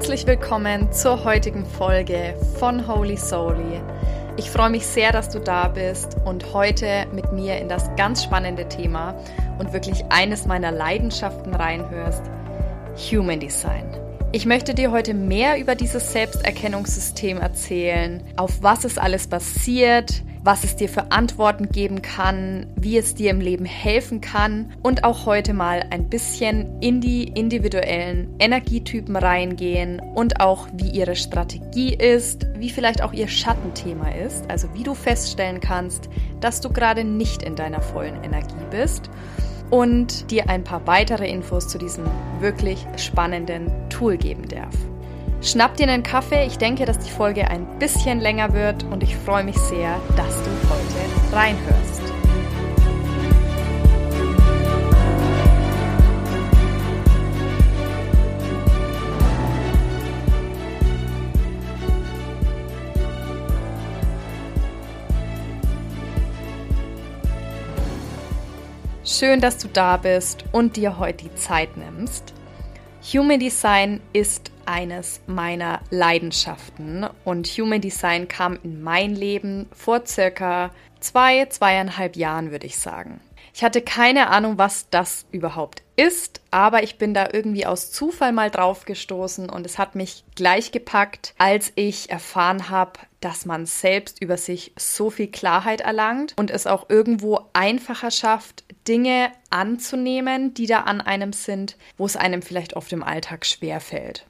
Herzlich willkommen zur heutigen Folge von Holy Soully. Ich freue mich sehr, dass du da bist und heute mit mir in das ganz spannende Thema und wirklich eines meiner Leidenschaften reinhörst, Human Design. Ich möchte dir heute mehr über dieses Selbsterkennungssystem erzählen, auf was es alles basiert, was es dir für Antworten geben kann, wie es dir im Leben helfen kann. Und auch heute mal ein bisschen in die individuellen Energietypen reingehen und auch wie ihre Strategie ist, wie vielleicht auch ihr Schattenthema ist, also wie du feststellen kannst, dass du gerade nicht in deiner vollen Energie bist. Und dir ein paar weitere Infos zu diesem wirklich spannenden Tool geben darf. Schnapp dir einen Kaffee. Ich denke, dass die Folge ein bisschen länger wird und ich freue mich sehr, dass du heute reinhörst. Schön, dass du da bist und dir heute die Zeit nimmst. Human Design ist eines meiner Leidenschaften und Human Design kam in mein Leben vor circa zwei, zweieinhalb Jahren, würde ich sagen. Ich hatte keine Ahnung, was das überhaupt ist, aber ich bin da irgendwie aus Zufall mal drauf gestoßen und es hat mich gleich gepackt, als ich erfahren habe, dass man selbst über sich so viel Klarheit erlangt und es auch irgendwo einfacher schafft, Dinge anzunehmen, die da an einem sind, wo es einem vielleicht oft im Alltag schwer fällt.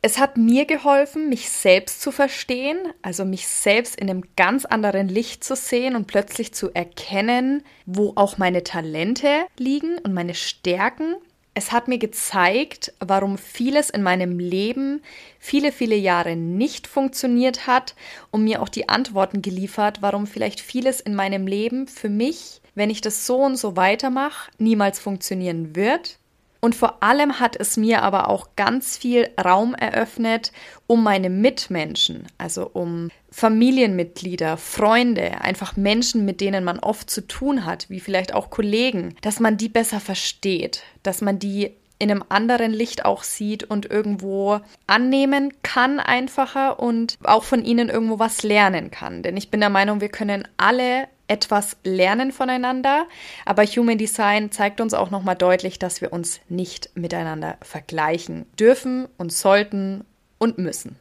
Es hat mir geholfen, mich selbst zu verstehen, also mich selbst in einem ganz anderen Licht zu sehen und plötzlich zu erkennen, wo auch meine Talente liegen und meine Stärken. Es hat mir gezeigt, warum vieles in meinem Leben viele, viele Jahre nicht funktioniert hat und mir auch die Antworten geliefert, warum vielleicht vieles in meinem Leben für mich, wenn ich das so und so weitermache, niemals funktionieren wird und vor allem hat es mir aber auch ganz viel Raum eröffnet, um meine Mitmenschen, also um Familienmitglieder, Freunde, einfach Menschen, mit denen man oft zu tun hat, wie vielleicht auch Kollegen, dass man die besser versteht, dass man die in einem anderen Licht auch sieht und irgendwo annehmen kann einfacher und auch von ihnen irgendwo was lernen kann. Denn ich bin der Meinung, wir können alle etwas lernen voneinander, aber Human Design zeigt uns auch nochmal deutlich, dass wir uns nicht miteinander vergleichen dürfen und sollten und müssen.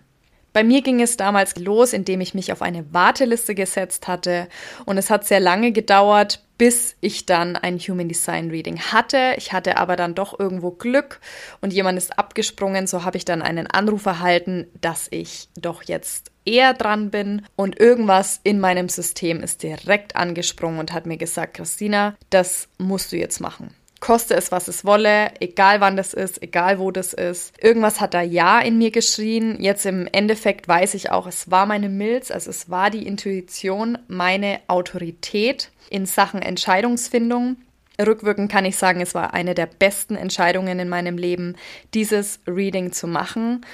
Bei mir ging es damals los, indem ich mich auf eine Warteliste gesetzt hatte und es hat sehr lange gedauert, bis ich dann ein Human Design Reading hatte. Ich hatte aber dann doch irgendwo Glück und jemand ist abgesprungen, so habe ich dann einen Anruf erhalten, dass ich doch jetzt eher dran bin und irgendwas in meinem System ist direkt angesprungen und hat mir gesagt, Christina, das musst du jetzt machen. Koste es, was es wolle, egal wann das ist, egal wo das ist. Irgendwas hat da Ja in mir geschrien. Jetzt im Endeffekt weiß ich auch, es war meine Milz, also es war die Intuition, meine Autorität in Sachen Entscheidungsfindung. Rückwirkend kann ich sagen, es war eine der besten Entscheidungen in meinem Leben, dieses Reading zu machen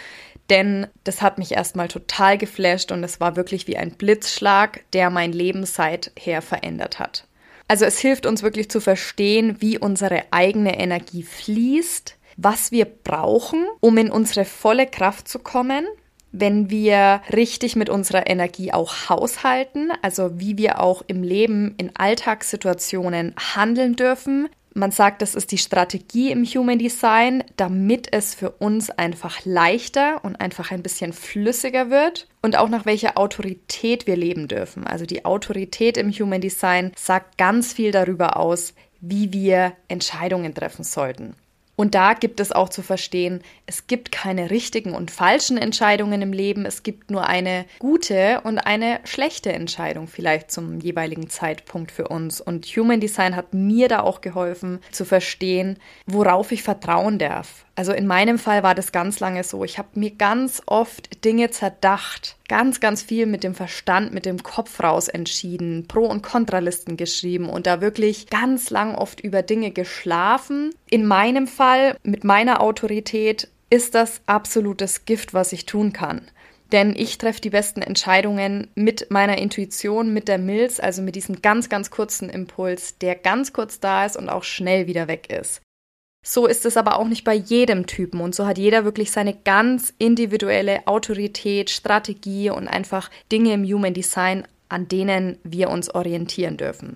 denn das hat mich erstmal total geflasht und es war wirklich wie ein Blitzschlag, der mein Leben seither verändert hat. Also es hilft uns wirklich zu verstehen, wie unsere eigene Energie fließt, was wir brauchen, um in unsere volle Kraft zu kommen, wenn wir richtig mit unserer Energie auch haushalten, also wie wir auch im Leben in Alltagssituationen handeln dürfen, man sagt, das ist die Strategie im Human Design, damit es für uns einfach leichter und einfach ein bisschen flüssiger wird und auch nach welcher Autorität wir leben dürfen. Also die Autorität im Human Design sagt ganz viel darüber aus, wie wir Entscheidungen treffen sollten. Und da gibt es auch zu verstehen, es gibt keine richtigen und falschen Entscheidungen im Leben, es gibt nur eine gute und eine schlechte Entscheidung vielleicht zum jeweiligen Zeitpunkt für uns. Und Human Design hat mir da auch geholfen zu verstehen, worauf ich vertrauen darf. Also in meinem Fall war das ganz lange so. Ich habe mir ganz oft Dinge zerdacht, ganz, ganz viel mit dem Verstand, mit dem Kopf raus entschieden, Pro- und Kontralisten geschrieben und da wirklich ganz lang oft über Dinge geschlafen. In meinem Fall, mit meiner Autorität, ist das absolutes Gift, was ich tun kann. Denn ich treffe die besten Entscheidungen mit meiner Intuition, mit der Milz, also mit diesem ganz, ganz kurzen Impuls, der ganz kurz da ist und auch schnell wieder weg ist. So ist es aber auch nicht bei jedem Typen und so hat jeder wirklich seine ganz individuelle Autorität, Strategie und einfach Dinge im Human Design, an denen wir uns orientieren dürfen.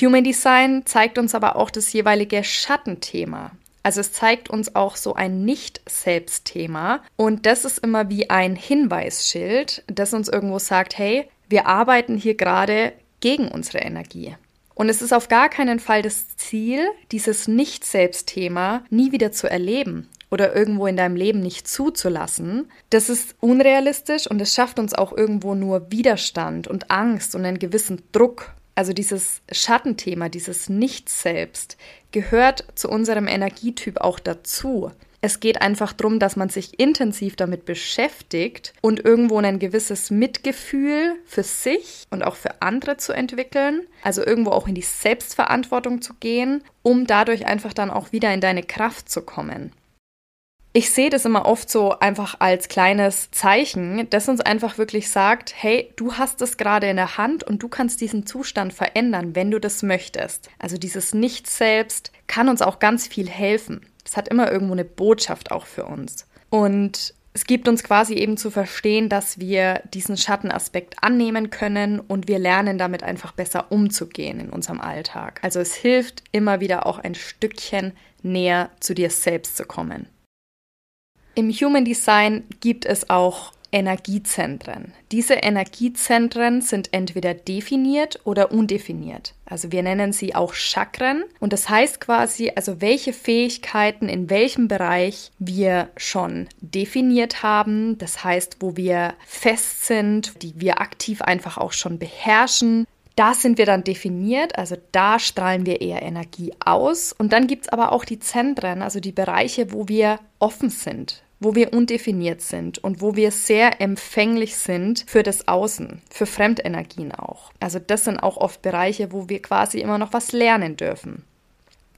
Human Design zeigt uns aber auch das jeweilige Schattenthema. Also es zeigt uns auch so ein Nicht-Selbst-Thema und das ist immer wie ein Hinweisschild, das uns irgendwo sagt, hey, wir arbeiten hier gerade gegen unsere Energie. Und es ist auf gar keinen Fall das Ziel, dieses Nicht-Selbst-Thema nie wieder zu erleben oder irgendwo in deinem Leben nicht zuzulassen. Das ist unrealistisch und es schafft uns auch irgendwo nur Widerstand und Angst und einen gewissen Druck. Also dieses Schattenthema, dieses Nicht-Selbst gehört zu unserem Energietyp auch dazu. Es geht einfach darum, dass man sich intensiv damit beschäftigt und irgendwo ein gewisses Mitgefühl für sich und auch für andere zu entwickeln. Also irgendwo auch in die Selbstverantwortung zu gehen, um dadurch einfach dann auch wieder in deine Kraft zu kommen. Ich sehe das immer oft so einfach als kleines Zeichen, das uns einfach wirklich sagt, hey, du hast es gerade in der Hand und du kannst diesen Zustand verändern, wenn du das möchtest. Also dieses Nicht-Selbst kann uns auch ganz viel helfen. Das hat immer irgendwo eine Botschaft auch für uns. Und es gibt uns quasi eben zu verstehen, dass wir diesen Schattenaspekt annehmen können und wir lernen damit einfach besser umzugehen in unserem Alltag. Also es hilft immer wieder auch ein Stückchen näher zu dir selbst zu kommen. Im Human Design gibt es auch Energiezentren. Diese Energiezentren sind entweder definiert oder undefiniert. Also wir nennen sie auch Chakren und das heißt quasi, also welche Fähigkeiten in welchem Bereich wir schon definiert haben, das heißt, wo wir fest sind, die wir aktiv einfach auch schon beherrschen. Da sind wir dann definiert, also da strahlen wir eher Energie aus. Und dann gibt es aber auch die Zentren, also die Bereiche, wo wir offen sind, wo wir undefiniert sind und wo wir sehr empfänglich sind für das Außen, für Fremdenergien auch. Also das sind auch oft Bereiche, wo wir quasi immer noch was lernen dürfen.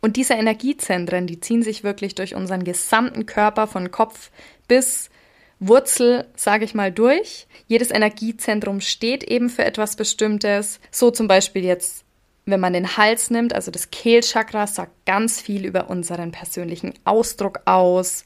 Und diese Energiezentren, die ziehen sich wirklich durch unseren gesamten Körper von Kopf bis Wurzel, sage ich mal, durch. Jedes Energiezentrum steht eben für etwas Bestimmtes. So zum Beispiel jetzt, wenn man den Hals nimmt, also das Kehlchakra sagt ganz viel über unseren persönlichen Ausdruck aus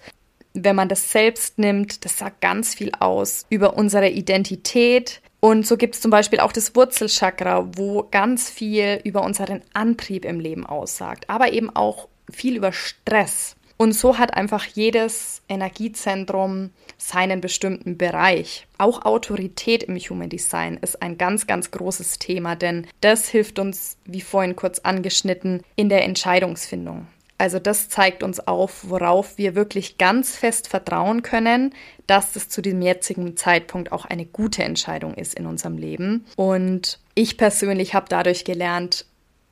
wenn man das selbst nimmt, das sagt ganz viel aus über unsere Identität. Und so gibt es zum Beispiel auch das Wurzelchakra, wo ganz viel über unseren Antrieb im Leben aussagt, aber eben auch viel über Stress. Und so hat einfach jedes Energiezentrum seinen bestimmten Bereich. Auch Autorität im Human Design ist ein ganz, ganz großes Thema, denn das hilft uns, wie vorhin kurz angeschnitten, in der Entscheidungsfindung. Also das zeigt uns auf, worauf wir wirklich ganz fest vertrauen können, dass das zu dem jetzigen Zeitpunkt auch eine gute Entscheidung ist in unserem Leben. Und ich persönlich habe dadurch gelernt,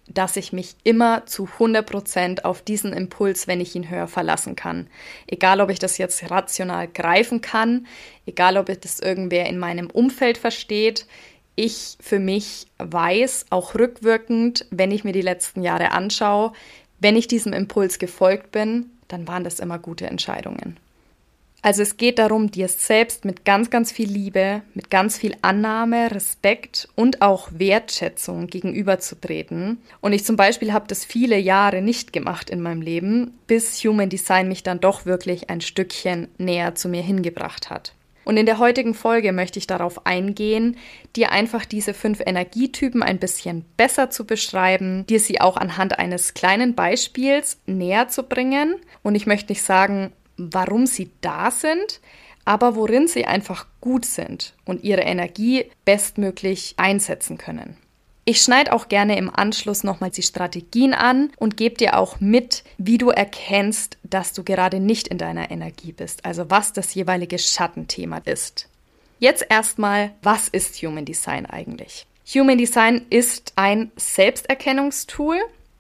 dass ich mich immer zu 100 Prozent auf diesen Impuls, wenn ich ihn höre, verlassen kann. Egal, ob ich das jetzt rational greifen kann, egal, ob ich das irgendwer in meinem Umfeld versteht. Ich für mich weiß, auch rückwirkend, wenn ich mir die letzten Jahre anschaue, wenn ich diesem Impuls gefolgt bin, dann waren das immer gute Entscheidungen. Also es geht darum, dir selbst mit ganz, ganz viel Liebe, mit ganz viel Annahme, Respekt und auch Wertschätzung gegenüberzutreten. Und ich zum Beispiel habe das viele Jahre nicht gemacht in meinem Leben, bis Human Design mich dann doch wirklich ein Stückchen näher zu mir hingebracht hat. Und in der heutigen Folge möchte ich darauf eingehen, dir einfach diese fünf Energietypen ein bisschen besser zu beschreiben, dir sie auch anhand eines kleinen Beispiels näher zu bringen. Und ich möchte nicht sagen, warum sie da sind, aber worin sie einfach gut sind und ihre Energie bestmöglich einsetzen können. Ich schneide auch gerne im Anschluss nochmal die Strategien an und gebe dir auch mit, wie du erkennst, dass du gerade nicht in deiner Energie bist, also was das jeweilige Schattenthema ist. Jetzt erstmal, was ist Human Design eigentlich? Human Design ist ein Selbsterkennungstool,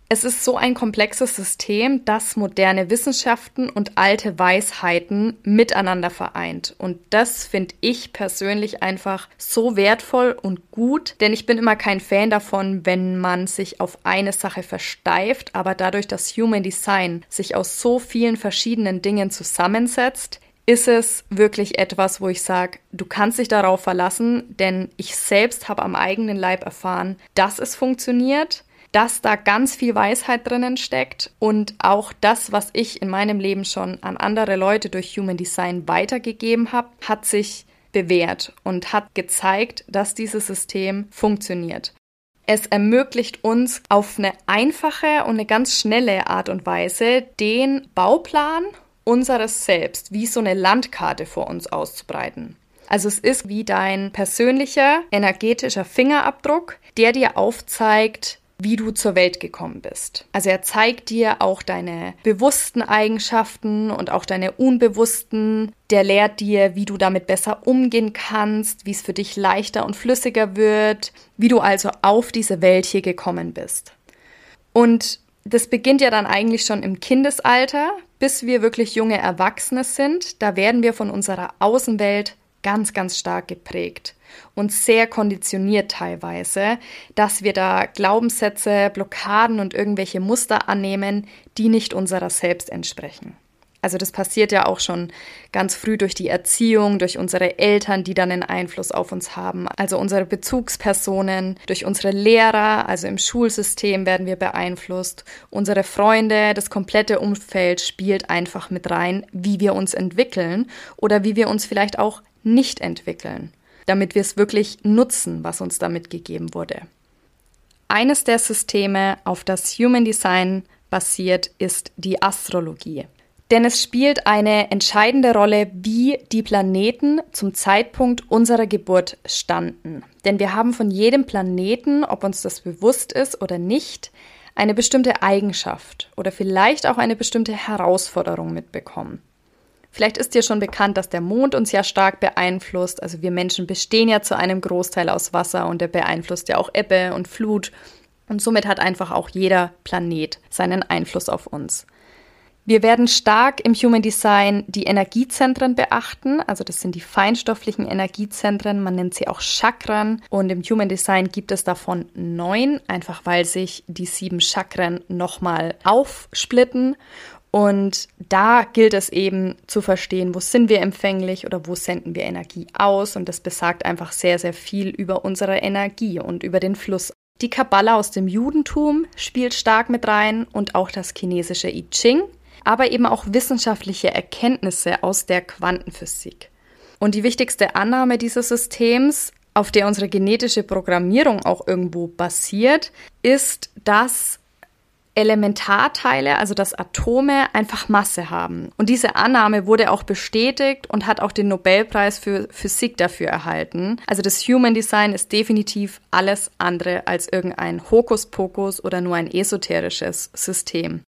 es ist so ein komplexes System, das moderne Wissenschaften und alte Weisheiten miteinander vereint. Und das finde ich persönlich einfach so wertvoll und gut, denn ich bin immer kein Fan davon, wenn man sich auf eine Sache versteift, aber dadurch, dass Human Design sich aus so vielen verschiedenen Dingen zusammensetzt, ist es wirklich etwas, wo ich sage, du kannst dich darauf verlassen, denn ich selbst habe am eigenen Leib erfahren, dass es funktioniert dass da ganz viel Weisheit drinnen steckt und auch das, was ich in meinem Leben schon an andere Leute durch Human Design weitergegeben habe, hat sich bewährt und hat gezeigt, dass dieses System funktioniert. Es ermöglicht uns auf eine einfache und eine ganz schnelle Art und Weise den Bauplan unseres Selbst wie so eine Landkarte vor uns auszubreiten. Also es ist wie dein persönlicher energetischer Fingerabdruck, der dir aufzeigt, wie du zur Welt gekommen bist. Also er zeigt dir auch deine bewussten Eigenschaften und auch deine unbewussten. Der lehrt dir, wie du damit besser umgehen kannst, wie es für dich leichter und flüssiger wird, wie du also auf diese Welt hier gekommen bist. Und das beginnt ja dann eigentlich schon im Kindesalter, bis wir wirklich junge Erwachsene sind. Da werden wir von unserer Außenwelt ganz, ganz stark geprägt und sehr konditioniert teilweise, dass wir da Glaubenssätze, Blockaden und irgendwelche Muster annehmen, die nicht unserer selbst entsprechen. Also das passiert ja auch schon ganz früh durch die Erziehung, durch unsere Eltern, die dann einen Einfluss auf uns haben. Also unsere Bezugspersonen, durch unsere Lehrer, also im Schulsystem werden wir beeinflusst. Unsere Freunde, das komplette Umfeld spielt einfach mit rein, wie wir uns entwickeln oder wie wir uns vielleicht auch nicht entwickeln, damit wir es wirklich nutzen, was uns damit gegeben wurde. Eines der Systeme, auf das Human Design basiert, ist die Astrologie. Denn es spielt eine entscheidende Rolle, wie die Planeten zum Zeitpunkt unserer Geburt standen. Denn wir haben von jedem Planeten, ob uns das bewusst ist oder nicht, eine bestimmte Eigenschaft oder vielleicht auch eine bestimmte Herausforderung mitbekommen. Vielleicht ist dir schon bekannt, dass der Mond uns ja stark beeinflusst. Also wir Menschen bestehen ja zu einem Großteil aus Wasser und der beeinflusst ja auch Ebbe und Flut. Und somit hat einfach auch jeder Planet seinen Einfluss auf uns. Wir werden stark im Human Design die Energiezentren beachten. Also das sind die feinstofflichen Energiezentren. Man nennt sie auch Chakren. Und im Human Design gibt es davon neun, einfach weil sich die sieben Chakren nochmal aufsplitten. Und da gilt es eben zu verstehen, wo sind wir empfänglich oder wo senden wir Energie aus. Und das besagt einfach sehr, sehr viel über unsere Energie und über den Fluss. Die Kabbala aus dem Judentum spielt stark mit rein und auch das chinesische I Ching, aber eben auch wissenschaftliche Erkenntnisse aus der Quantenphysik. Und die wichtigste Annahme dieses Systems, auf der unsere genetische Programmierung auch irgendwo basiert, ist, dass Elementarteile, also dass Atome einfach Masse haben. Und diese Annahme wurde auch bestätigt und hat auch den Nobelpreis für Physik dafür erhalten. Also das Human Design ist definitiv alles andere als irgendein Hokuspokus oder nur ein esoterisches System.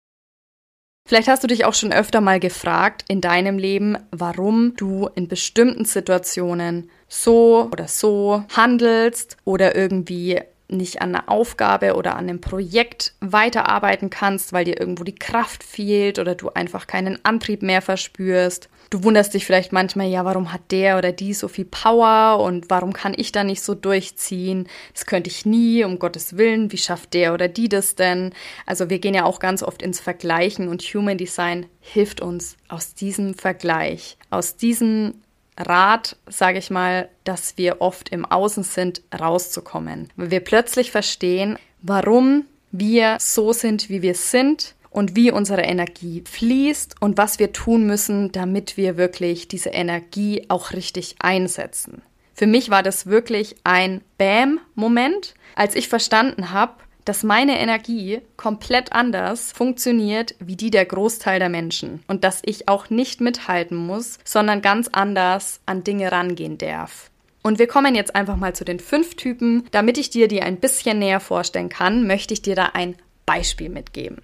Vielleicht hast du dich auch schon öfter mal gefragt in deinem Leben, warum du in bestimmten Situationen so oder so handelst oder irgendwie nicht an einer Aufgabe oder an einem Projekt weiterarbeiten kannst, weil dir irgendwo die Kraft fehlt oder du einfach keinen Antrieb mehr verspürst. Du wunderst dich vielleicht manchmal, ja, warum hat der oder die so viel Power und warum kann ich da nicht so durchziehen? Das könnte ich nie, um Gottes Willen. Wie schafft der oder die das denn? Also wir gehen ja auch ganz oft ins Vergleichen und Human Design hilft uns aus diesem Vergleich, aus diesem Rat, sage ich mal, dass wir oft im Außen sind, rauszukommen. Weil wir plötzlich verstehen, warum wir so sind, wie wir sind und wie unsere Energie fließt und was wir tun müssen, damit wir wirklich diese Energie auch richtig einsetzen. Für mich war das wirklich ein Bam-Moment, als ich verstanden habe, dass meine Energie komplett anders funktioniert wie die der Großteil der Menschen und dass ich auch nicht mithalten muss, sondern ganz anders an Dinge rangehen darf. Und wir kommen jetzt einfach mal zu den fünf Typen. Damit ich dir die ein bisschen näher vorstellen kann, möchte ich dir da ein Beispiel mitgeben.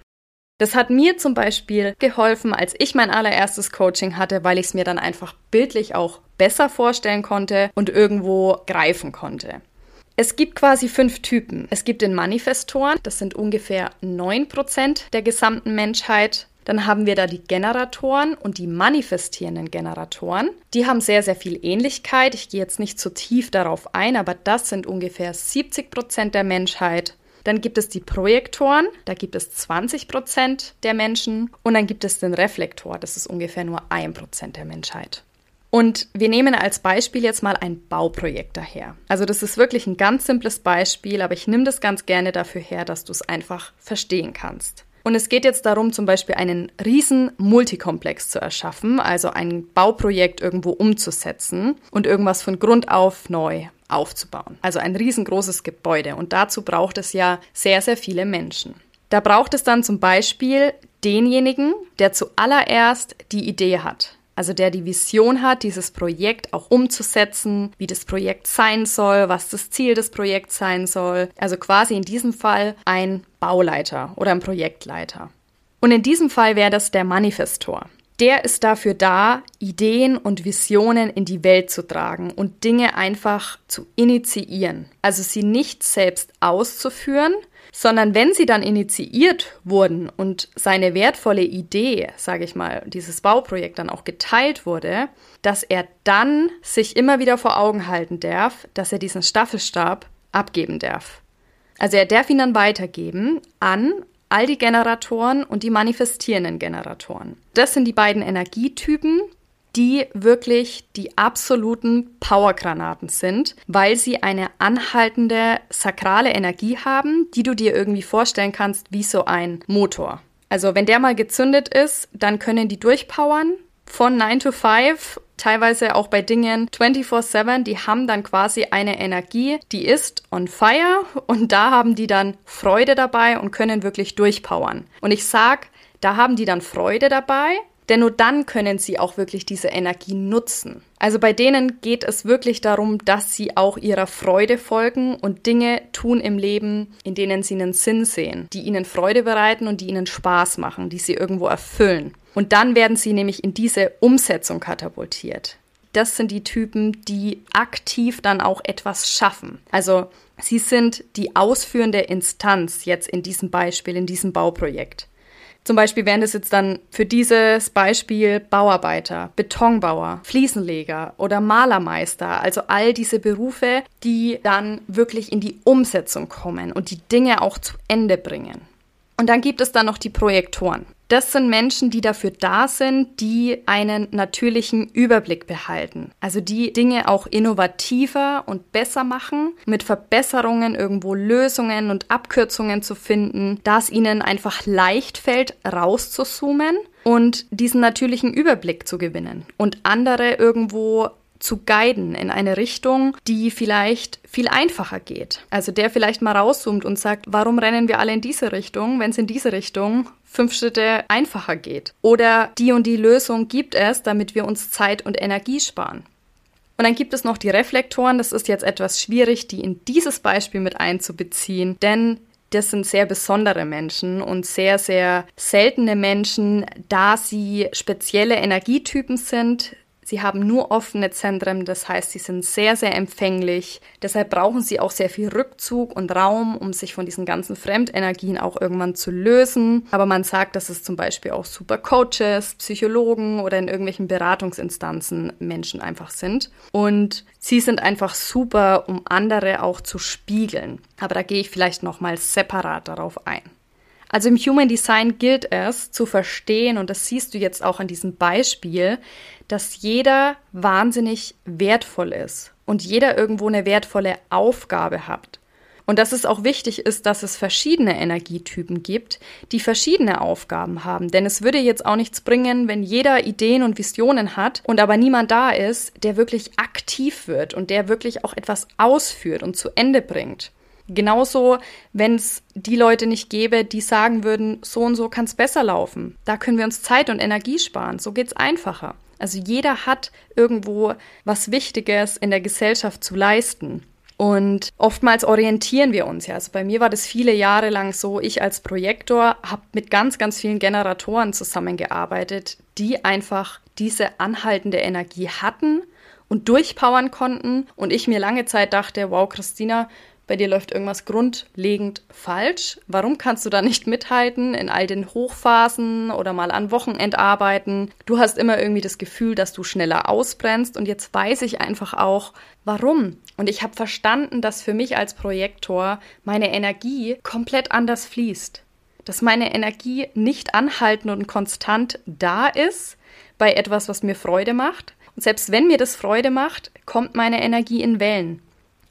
Das hat mir zum Beispiel geholfen, als ich mein allererstes Coaching hatte, weil ich es mir dann einfach bildlich auch besser vorstellen konnte und irgendwo greifen konnte. Es gibt quasi fünf Typen. Es gibt den Manifestoren, das sind ungefähr 9% der gesamten Menschheit. Dann haben wir da die Generatoren und die manifestierenden Generatoren. Die haben sehr, sehr viel Ähnlichkeit. Ich gehe jetzt nicht zu tief darauf ein, aber das sind ungefähr 70% der Menschheit. Dann gibt es die Projektoren, da gibt es 20% der Menschen. Und dann gibt es den Reflektor, das ist ungefähr nur 1% der Menschheit. Und wir nehmen als Beispiel jetzt mal ein Bauprojekt daher. Also das ist wirklich ein ganz simples Beispiel, aber ich nehme das ganz gerne dafür her, dass du es einfach verstehen kannst. Und es geht jetzt darum, zum Beispiel einen riesen Multikomplex zu erschaffen, also ein Bauprojekt irgendwo umzusetzen und irgendwas von Grund auf neu aufzubauen. Also ein riesengroßes Gebäude. Und dazu braucht es ja sehr, sehr viele Menschen. Da braucht es dann zum Beispiel denjenigen, der zuallererst die Idee hat. Also der die Vision hat, dieses Projekt auch umzusetzen, wie das Projekt sein soll, was das Ziel des Projekts sein soll. Also quasi in diesem Fall ein Bauleiter oder ein Projektleiter. Und in diesem Fall wäre das der Manifestor. Der ist dafür da, Ideen und Visionen in die Welt zu tragen und Dinge einfach zu initiieren. Also sie nicht selbst auszuführen, sondern wenn sie dann initiiert wurden und seine wertvolle Idee, sage ich mal, dieses Bauprojekt dann auch geteilt wurde, dass er dann sich immer wieder vor Augen halten darf, dass er diesen Staffelstab abgeben darf. Also er darf ihn dann weitergeben an all die Generatoren und die manifestierenden Generatoren. Das sind die beiden Energietypen, die wirklich die absoluten Powergranaten sind, weil sie eine anhaltende sakrale Energie haben, die du dir irgendwie vorstellen kannst wie so ein Motor. Also wenn der mal gezündet ist, dann können die durchpowern von 9 to 5, teilweise auch bei Dingen 24/7, die haben dann quasi eine Energie, die ist on fire und da haben die dann Freude dabei und können wirklich durchpowern. Und ich sag, da haben die dann Freude dabei, denn nur dann können sie auch wirklich diese Energie nutzen. Also bei denen geht es wirklich darum, dass sie auch ihrer Freude folgen und Dinge tun im Leben, in denen sie einen Sinn sehen, die ihnen Freude bereiten und die ihnen Spaß machen, die sie irgendwo erfüllen. Und dann werden sie nämlich in diese Umsetzung katapultiert. Das sind die Typen, die aktiv dann auch etwas schaffen. Also sie sind die ausführende Instanz jetzt in diesem Beispiel, in diesem Bauprojekt. Zum Beispiel wären das jetzt dann für dieses Beispiel Bauarbeiter, Betonbauer, Fliesenleger oder Malermeister, also all diese Berufe, die dann wirklich in die Umsetzung kommen und die Dinge auch zu Ende bringen. Und dann gibt es dann noch die Projektoren. Das sind Menschen, die dafür da sind, die einen natürlichen Überblick behalten. Also die Dinge auch innovativer und besser machen, mit Verbesserungen irgendwo Lösungen und Abkürzungen zu finden, da es ihnen einfach leicht fällt, rauszuzoomen und diesen natürlichen Überblick zu gewinnen und andere irgendwo zu guiden in eine Richtung, die vielleicht viel einfacher geht. Also der vielleicht mal rauszoomt und sagt, warum rennen wir alle in diese Richtung, wenn es in diese Richtung fünf Schritte einfacher geht? Oder die und die Lösung gibt es, damit wir uns Zeit und Energie sparen. Und dann gibt es noch die Reflektoren. Das ist jetzt etwas schwierig, die in dieses Beispiel mit einzubeziehen, denn das sind sehr besondere Menschen und sehr, sehr seltene Menschen, da sie spezielle Energietypen sind, Sie haben nur offene Zentren, das heißt, sie sind sehr, sehr empfänglich. Deshalb brauchen sie auch sehr viel Rückzug und Raum, um sich von diesen ganzen Fremdenergien auch irgendwann zu lösen. Aber man sagt, dass es zum Beispiel auch super Coaches, Psychologen oder in irgendwelchen Beratungsinstanzen Menschen einfach sind. Und sie sind einfach super, um andere auch zu spiegeln. Aber da gehe ich vielleicht nochmal separat darauf ein. Also im Human Design gilt es zu verstehen, und das siehst du jetzt auch an diesem Beispiel, dass jeder wahnsinnig wertvoll ist und jeder irgendwo eine wertvolle Aufgabe hat. Und dass es auch wichtig ist, dass es verschiedene Energietypen gibt, die verschiedene Aufgaben haben. Denn es würde jetzt auch nichts bringen, wenn jeder Ideen und Visionen hat und aber niemand da ist, der wirklich aktiv wird und der wirklich auch etwas ausführt und zu Ende bringt. Genauso, wenn es die Leute nicht gäbe, die sagen würden, so und so kann es besser laufen. Da können wir uns Zeit und Energie sparen. So geht es einfacher. Also jeder hat irgendwo was Wichtiges in der Gesellschaft zu leisten. Und oftmals orientieren wir uns ja. Also bei mir war das viele Jahre lang so, ich als Projektor habe mit ganz, ganz vielen Generatoren zusammengearbeitet, die einfach diese anhaltende Energie hatten und durchpowern konnten. Und ich mir lange Zeit dachte, wow, Christina, bei dir läuft irgendwas grundlegend falsch. Warum kannst du da nicht mithalten in all den Hochphasen oder mal an Wochenendarbeiten? Du hast immer irgendwie das Gefühl, dass du schneller ausbrennst und jetzt weiß ich einfach auch, warum. Und ich habe verstanden, dass für mich als Projektor meine Energie komplett anders fließt. Dass meine Energie nicht anhaltend und konstant da ist bei etwas, was mir Freude macht, Und selbst wenn mir das Freude macht, kommt meine Energie in Wellen.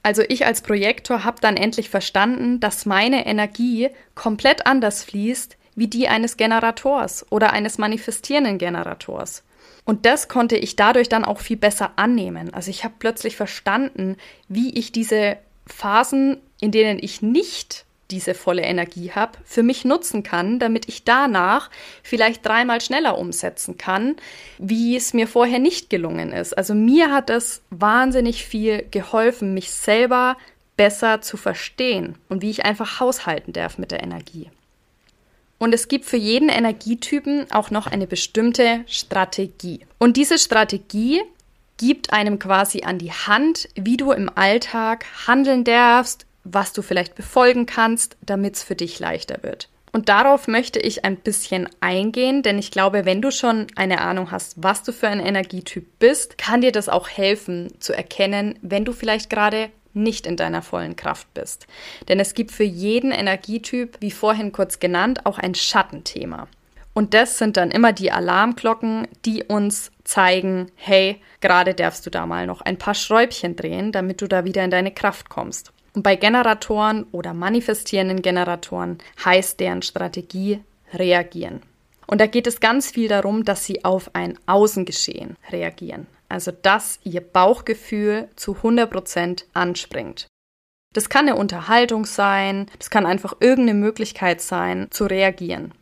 Also ich als Projektor habe dann endlich verstanden, dass meine Energie komplett anders fließt wie die eines Generators oder eines manifestierenden Generators. Und das konnte ich dadurch dann auch viel besser annehmen. Also ich habe plötzlich verstanden, wie ich diese Phasen, in denen ich nicht diese volle Energie habe, für mich nutzen kann, damit ich danach vielleicht dreimal schneller umsetzen kann, wie es mir vorher nicht gelungen ist. Also mir hat es wahnsinnig viel geholfen, mich selber besser zu verstehen und wie ich einfach haushalten darf mit der Energie. Und es gibt für jeden Energietypen auch noch eine bestimmte Strategie. Und diese Strategie gibt einem quasi an die Hand, wie du im Alltag handeln darfst, was du vielleicht befolgen kannst, damit es für dich leichter wird. Und darauf möchte ich ein bisschen eingehen, denn ich glaube, wenn du schon eine Ahnung hast, was du für ein Energietyp bist, kann dir das auch helfen zu erkennen, wenn du vielleicht gerade nicht in deiner vollen Kraft bist. Denn es gibt für jeden Energietyp, wie vorhin kurz genannt, auch ein Schattenthema. Und das sind dann immer die Alarmglocken, die uns zeigen, hey, gerade darfst du da mal noch ein paar Schräubchen drehen, damit du da wieder in deine Kraft kommst. Und bei Generatoren oder manifestierenden Generatoren heißt deren Strategie reagieren. Und da geht es ganz viel darum, dass sie auf ein Außengeschehen reagieren. Also dass ihr Bauchgefühl zu 100% anspringt. Das kann eine Unterhaltung sein, das kann einfach irgendeine Möglichkeit sein, zu reagieren.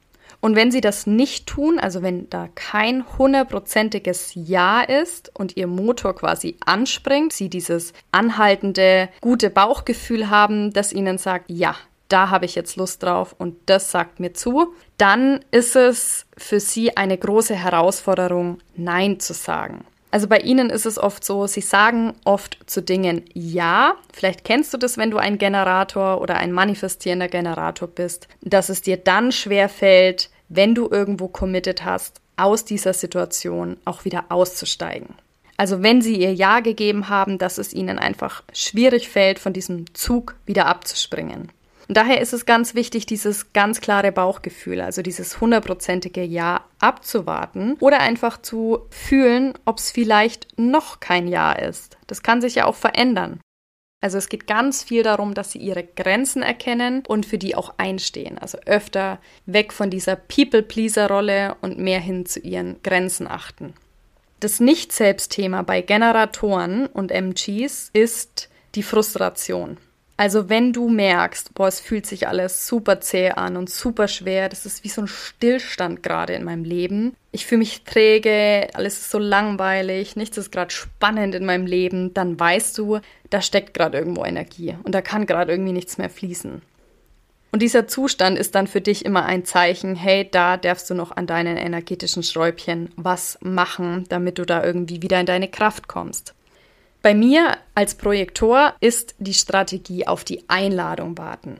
Und wenn sie das nicht tun, also wenn da kein hundertprozentiges Ja ist und ihr Motor quasi anspringt, sie dieses anhaltende, gute Bauchgefühl haben, das ihnen sagt, ja, da habe ich jetzt Lust drauf und das sagt mir zu, dann ist es für sie eine große Herausforderung, Nein zu sagen. Also bei ihnen ist es oft so, sie sagen oft zu Dingen Ja. Vielleicht kennst du das, wenn du ein Generator oder ein manifestierender Generator bist, dass es dir dann schwer fällt, wenn du irgendwo committed hast, aus dieser Situation auch wieder auszusteigen. Also wenn sie ihr Ja gegeben haben, dass es ihnen einfach schwierig fällt, von diesem Zug wieder abzuspringen. Und daher ist es ganz wichtig, dieses ganz klare Bauchgefühl, also dieses hundertprozentige Ja abzuwarten oder einfach zu fühlen, ob es vielleicht noch kein Ja ist. Das kann sich ja auch verändern. Also es geht ganz viel darum, dass sie ihre Grenzen erkennen und für die auch einstehen. Also öfter weg von dieser People-Pleaser-Rolle und mehr hin zu ihren Grenzen achten. Das Nicht-Selbst-Thema bei Generatoren und MGs ist die Frustration. Also wenn du merkst, boah, es fühlt sich alles super zäh an und super schwer, das ist wie so ein Stillstand gerade in meinem Leben. Ich fühle mich träge, alles ist so langweilig, nichts ist gerade spannend in meinem Leben, dann weißt du, da steckt gerade irgendwo Energie und da kann gerade irgendwie nichts mehr fließen. Und dieser Zustand ist dann für dich immer ein Zeichen, hey, da darfst du noch an deinen energetischen Schräubchen was machen, damit du da irgendwie wieder in deine Kraft kommst. Bei mir als Projektor ist die Strategie auf die Einladung warten.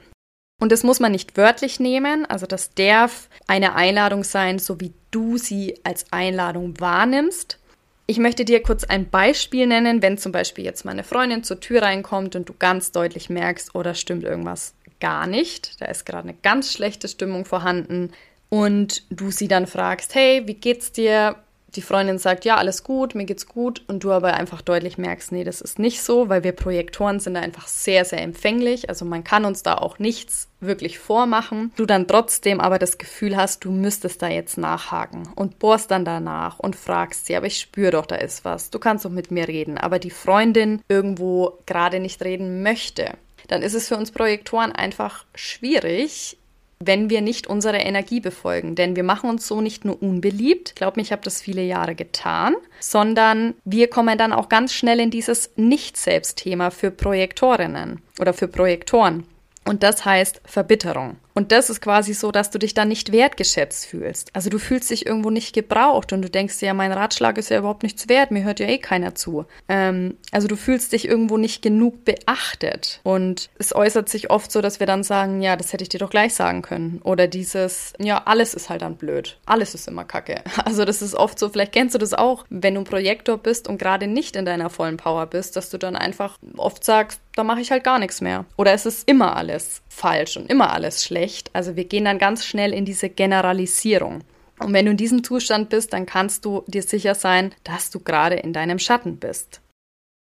Und das muss man nicht wörtlich nehmen, also das darf eine Einladung sein, so wie du sie als Einladung wahrnimmst. Ich möchte dir kurz ein Beispiel nennen, wenn zum Beispiel jetzt meine Freundin zur Tür reinkommt und du ganz deutlich merkst, oder oh, stimmt irgendwas gar nicht, da ist gerade eine ganz schlechte Stimmung vorhanden und du sie dann fragst, hey, wie geht's dir? Die Freundin sagt, ja, alles gut, mir geht's gut und du aber einfach deutlich merkst, nee, das ist nicht so, weil wir Projektoren sind da einfach sehr, sehr empfänglich. Also man kann uns da auch nichts wirklich vormachen. Du dann trotzdem aber das Gefühl hast, du müsstest da jetzt nachhaken und bohrst dann danach und fragst sie, aber ich spüre doch, da ist was. Du kannst doch mit mir reden, aber die Freundin irgendwo gerade nicht reden möchte. Dann ist es für uns Projektoren einfach schwierig, wenn wir nicht unsere Energie befolgen. Denn wir machen uns so nicht nur unbeliebt, glaub mir, ich habe das viele Jahre getan, sondern wir kommen dann auch ganz schnell in dieses Nicht-Selbst-Thema für Projektorinnen oder für Projektoren. Und das heißt Verbitterung. Und das ist quasi so, dass du dich dann nicht wertgeschätzt fühlst. Also du fühlst dich irgendwo nicht gebraucht und du denkst dir, ja, mein Ratschlag ist ja überhaupt nichts wert, mir hört ja eh keiner zu. Ähm, also du fühlst dich irgendwo nicht genug beachtet. Und es äußert sich oft so, dass wir dann sagen, ja, das hätte ich dir doch gleich sagen können. Oder dieses, ja, alles ist halt dann blöd. Alles ist immer kacke. Also das ist oft so, vielleicht kennst du das auch, wenn du ein Projektor bist und gerade nicht in deiner vollen Power bist, dass du dann einfach oft sagst, da mache ich halt gar nichts mehr. Oder es ist immer alles falsch und immer alles schlecht. Also wir gehen dann ganz schnell in diese Generalisierung. Und wenn du in diesem Zustand bist, dann kannst du dir sicher sein, dass du gerade in deinem Schatten bist.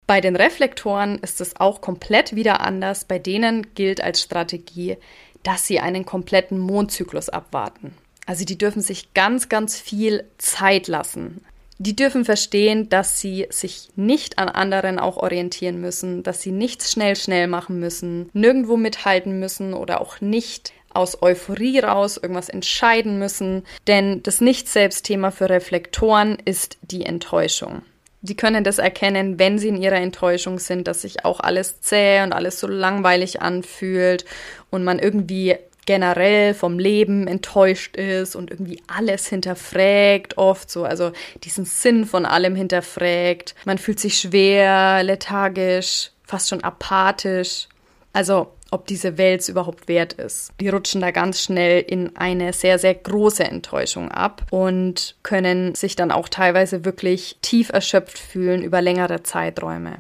Bei den Reflektoren ist es auch komplett wieder anders. Bei denen gilt als Strategie, dass sie einen kompletten Mondzyklus abwarten. Also die dürfen sich ganz, ganz viel Zeit lassen. Die dürfen verstehen, dass sie sich nicht an anderen auch orientieren müssen, dass sie nichts schnell, schnell machen müssen, nirgendwo mithalten müssen oder auch nicht aus Euphorie raus irgendwas entscheiden müssen. Denn das Nicht-Selbst-Thema für Reflektoren ist die Enttäuschung. Die können das erkennen, wenn sie in ihrer Enttäuschung sind, dass sich auch alles zäh und alles so langweilig anfühlt und man irgendwie generell vom Leben enttäuscht ist und irgendwie alles hinterfragt, oft so, also diesen Sinn von allem hinterfragt. Man fühlt sich schwer, lethargisch, fast schon apathisch. Also ob diese Welt überhaupt wert ist. Die rutschen da ganz schnell in eine sehr, sehr große Enttäuschung ab und können sich dann auch teilweise wirklich tief erschöpft fühlen über längere Zeiträume.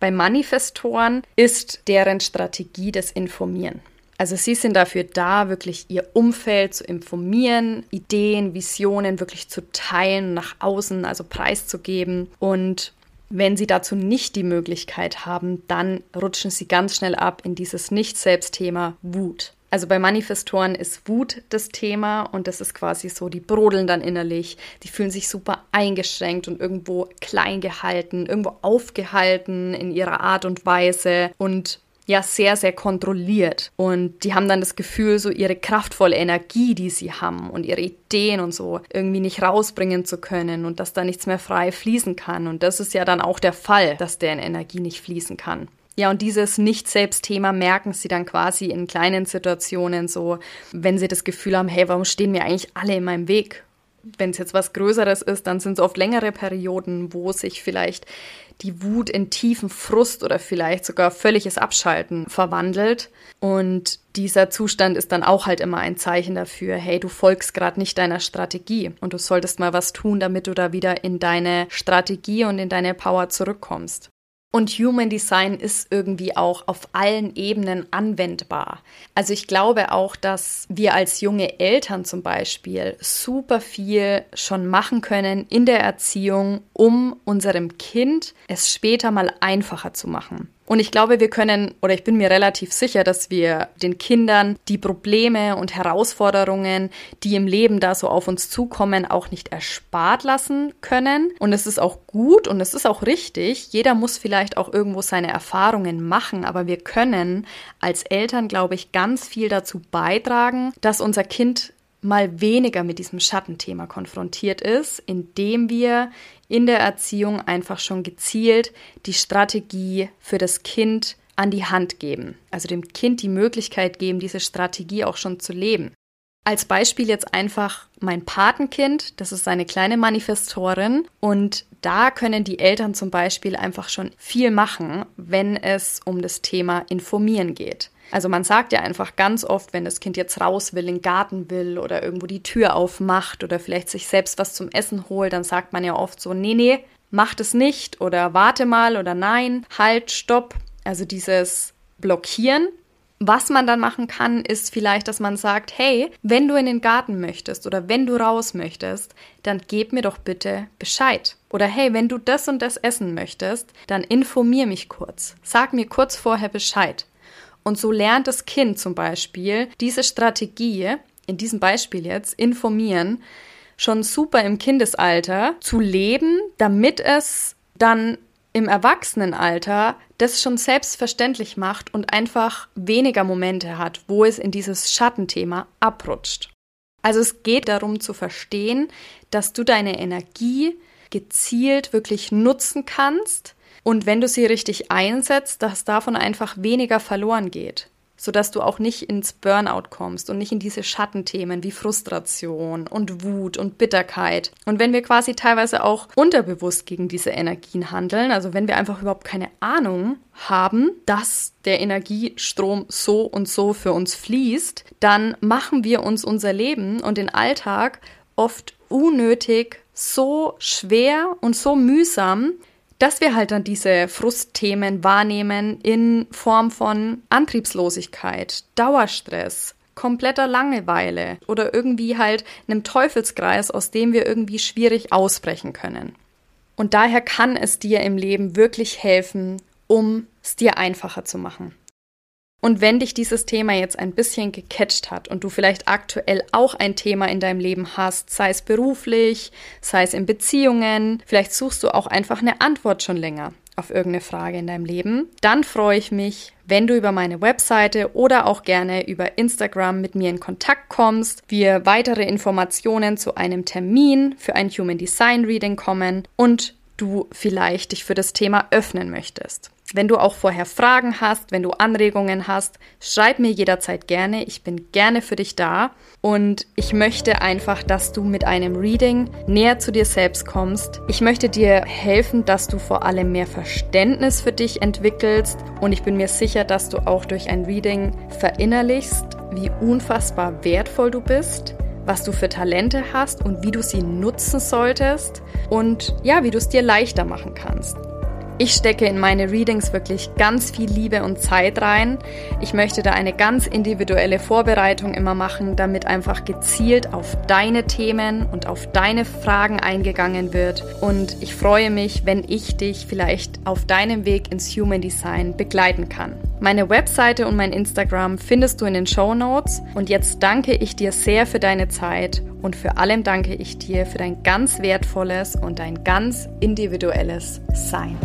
Bei Manifestoren ist deren Strategie das Informieren. Also sie sind dafür da, wirklich ihr Umfeld zu informieren, Ideen, Visionen wirklich zu teilen, nach außen, also preiszugeben und wenn sie dazu nicht die Möglichkeit haben, dann rutschen sie ganz schnell ab in dieses Nicht-Selbst-Thema Wut. Also bei Manifestoren ist Wut das Thema und das ist quasi so, die brodeln dann innerlich, die fühlen sich super eingeschränkt und irgendwo klein gehalten, irgendwo aufgehalten in ihrer Art und Weise und ja sehr, sehr kontrolliert. Und die haben dann das Gefühl, so ihre kraftvolle Energie, die sie haben und ihre Ideen und so irgendwie nicht rausbringen zu können und dass da nichts mehr frei fließen kann. Und das ist ja dann auch der Fall, dass deren Energie nicht fließen kann. Ja, und dieses Nicht-Selbst-Thema merken sie dann quasi in kleinen Situationen so, wenn sie das Gefühl haben, hey, warum stehen mir eigentlich alle in meinem Weg? Wenn es jetzt was Größeres ist, dann sind es oft längere Perioden, wo sich vielleicht die Wut in tiefen Frust oder vielleicht sogar völliges Abschalten verwandelt. Und dieser Zustand ist dann auch halt immer ein Zeichen dafür, hey, du folgst gerade nicht deiner Strategie und du solltest mal was tun, damit du da wieder in deine Strategie und in deine Power zurückkommst. Und Human Design ist irgendwie auch auf allen Ebenen anwendbar. Also ich glaube auch, dass wir als junge Eltern zum Beispiel super viel schon machen können in der Erziehung, um unserem Kind es später mal einfacher zu machen. Und ich glaube, wir können, oder ich bin mir relativ sicher, dass wir den Kindern die Probleme und Herausforderungen, die im Leben da so auf uns zukommen, auch nicht erspart lassen können. Und es ist auch gut und es ist auch richtig. Jeder muss vielleicht auch irgendwo seine Erfahrungen machen, aber wir können als Eltern, glaube ich, ganz viel dazu beitragen, dass unser Kind mal weniger mit diesem Schattenthema konfrontiert ist, indem wir in der Erziehung einfach schon gezielt die Strategie für das Kind an die Hand geben. Also dem Kind die Möglichkeit geben, diese Strategie auch schon zu leben. Als Beispiel jetzt einfach mein Patenkind, das ist eine kleine Manifestorin und da können die Eltern zum Beispiel einfach schon viel machen, wenn es um das Thema Informieren geht. Also man sagt ja einfach ganz oft, wenn das Kind jetzt raus will, in den Garten will oder irgendwo die Tür aufmacht oder vielleicht sich selbst was zum Essen holt, dann sagt man ja oft so, nee, nee, mach das nicht oder warte mal oder nein, halt, stopp. Also dieses Blockieren. Was man dann machen kann, ist vielleicht, dass man sagt, hey, wenn du in den Garten möchtest oder wenn du raus möchtest, dann gib mir doch bitte Bescheid. Oder hey, wenn du das und das essen möchtest, dann informier mich kurz. Sag mir kurz vorher Bescheid. Und so lernt das Kind zum Beispiel diese Strategie, in diesem Beispiel jetzt, informieren, schon super im Kindesalter zu leben, damit es dann im Erwachsenenalter das schon selbstverständlich macht und einfach weniger Momente hat, wo es in dieses Schattenthema abrutscht. Also es geht darum zu verstehen, dass du deine Energie gezielt wirklich nutzen kannst, und wenn du sie richtig einsetzt, dass davon einfach weniger verloren geht, sodass du auch nicht ins Burnout kommst und nicht in diese Schattenthemen wie Frustration und Wut und Bitterkeit. Und wenn wir quasi teilweise auch unterbewusst gegen diese Energien handeln, also wenn wir einfach überhaupt keine Ahnung haben, dass der Energiestrom so und so für uns fließt, dann machen wir uns unser Leben und den Alltag oft unnötig so schwer und so mühsam, dass wir halt dann diese Frustthemen wahrnehmen in Form von Antriebslosigkeit, Dauerstress, kompletter Langeweile oder irgendwie halt einem Teufelskreis, aus dem wir irgendwie schwierig ausbrechen können. Und daher kann es dir im Leben wirklich helfen, um es dir einfacher zu machen. Und wenn dich dieses Thema jetzt ein bisschen gecatcht hat und du vielleicht aktuell auch ein Thema in deinem Leben hast, sei es beruflich, sei es in Beziehungen, vielleicht suchst du auch einfach eine Antwort schon länger auf irgendeine Frage in deinem Leben, dann freue ich mich, wenn du über meine Webseite oder auch gerne über Instagram mit mir in Kontakt kommst, wir weitere Informationen zu einem Termin für ein Human Design Reading kommen und du vielleicht dich für das Thema öffnen möchtest. Wenn du auch vorher Fragen hast, wenn du Anregungen hast, schreib mir jederzeit gerne. Ich bin gerne für dich da. Und ich möchte einfach, dass du mit einem Reading näher zu dir selbst kommst. Ich möchte dir helfen, dass du vor allem mehr Verständnis für dich entwickelst. Und ich bin mir sicher, dass du auch durch ein Reading verinnerlichst, wie unfassbar wertvoll du bist was du für Talente hast und wie du sie nutzen solltest und ja, wie du es dir leichter machen kannst. Ich stecke in meine Readings wirklich ganz viel Liebe und Zeit rein. Ich möchte da eine ganz individuelle Vorbereitung immer machen, damit einfach gezielt auf deine Themen und auf deine Fragen eingegangen wird. Und ich freue mich, wenn ich dich vielleicht auf deinem Weg ins Human Design begleiten kann. Meine Webseite und mein Instagram findest du in den Show Notes. Und jetzt danke ich dir sehr für deine Zeit und vor allem danke ich dir für dein ganz wertvolles und dein ganz individuelles Sein.